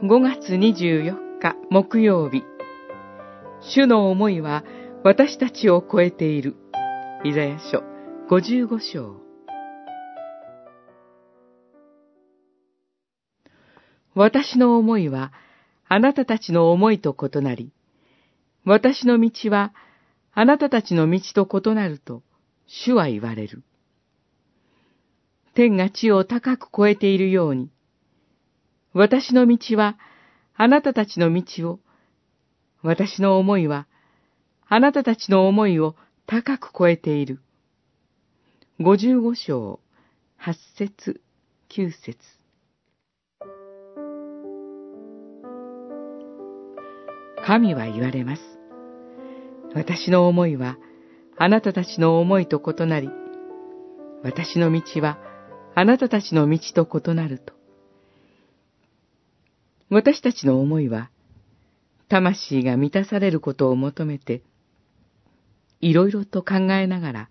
5月24日木曜日。主の思いは私たちを超えている。イザヤ書55章。私の思いはあなたたちの思いと異なり、私の道はあなたたちの道と異なると主は言われる。天が地を高く超えているように、私の道はあなたたちの道を、私の思いはあなたたちの思いを高く超えている。五十五章、八節、九節。神は言われます。私の思いはあなたたちの思いと異なり、私の道はあなたたちの道と異なると。私たちの思いは、魂が満たされることを求めて、いろいろと考えながら、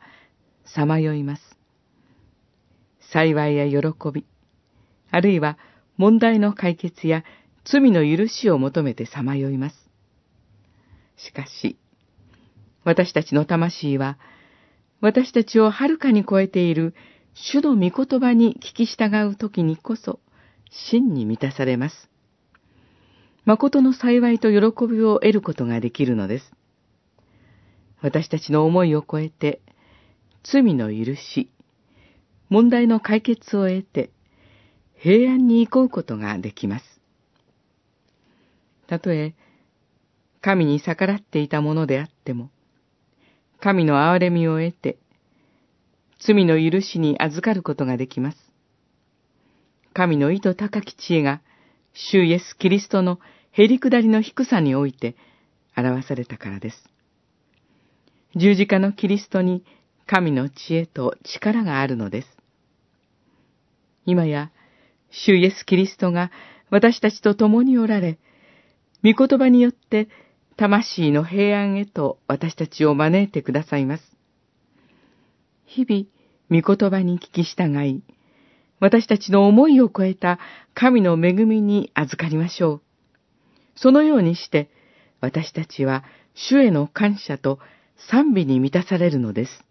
さまよいます。幸いや喜び、あるいは問題の解決や罪の許しを求めてさまよいます。しかし、私たちの魂は、私たちをはるかに超えている主の御言葉に聞き従うときにこそ、真に満たされます。誠の幸いと喜びを得ることができるのです。私たちの思いを超えて、罪の許し、問題の解決を得て、平安に行こうことができます。たとえ、神に逆らっていたものであっても、神の憐れみを得て、罪の許しに預かることができます。神の意図高き知恵が、主イエス・キリストのへり下りの低さにおいて表されたからです。十字架のキリストに神の知恵と力があるのです。今や、主イエス・キリストが私たちと共におられ、御言葉によって魂の平安へと私たちを招いてくださいます。日々、御言葉に聞き従い、私たちの思いを超えた神の恵みに預かりましょう。そのようにして、私たちは主への感謝と賛美に満たされるのです。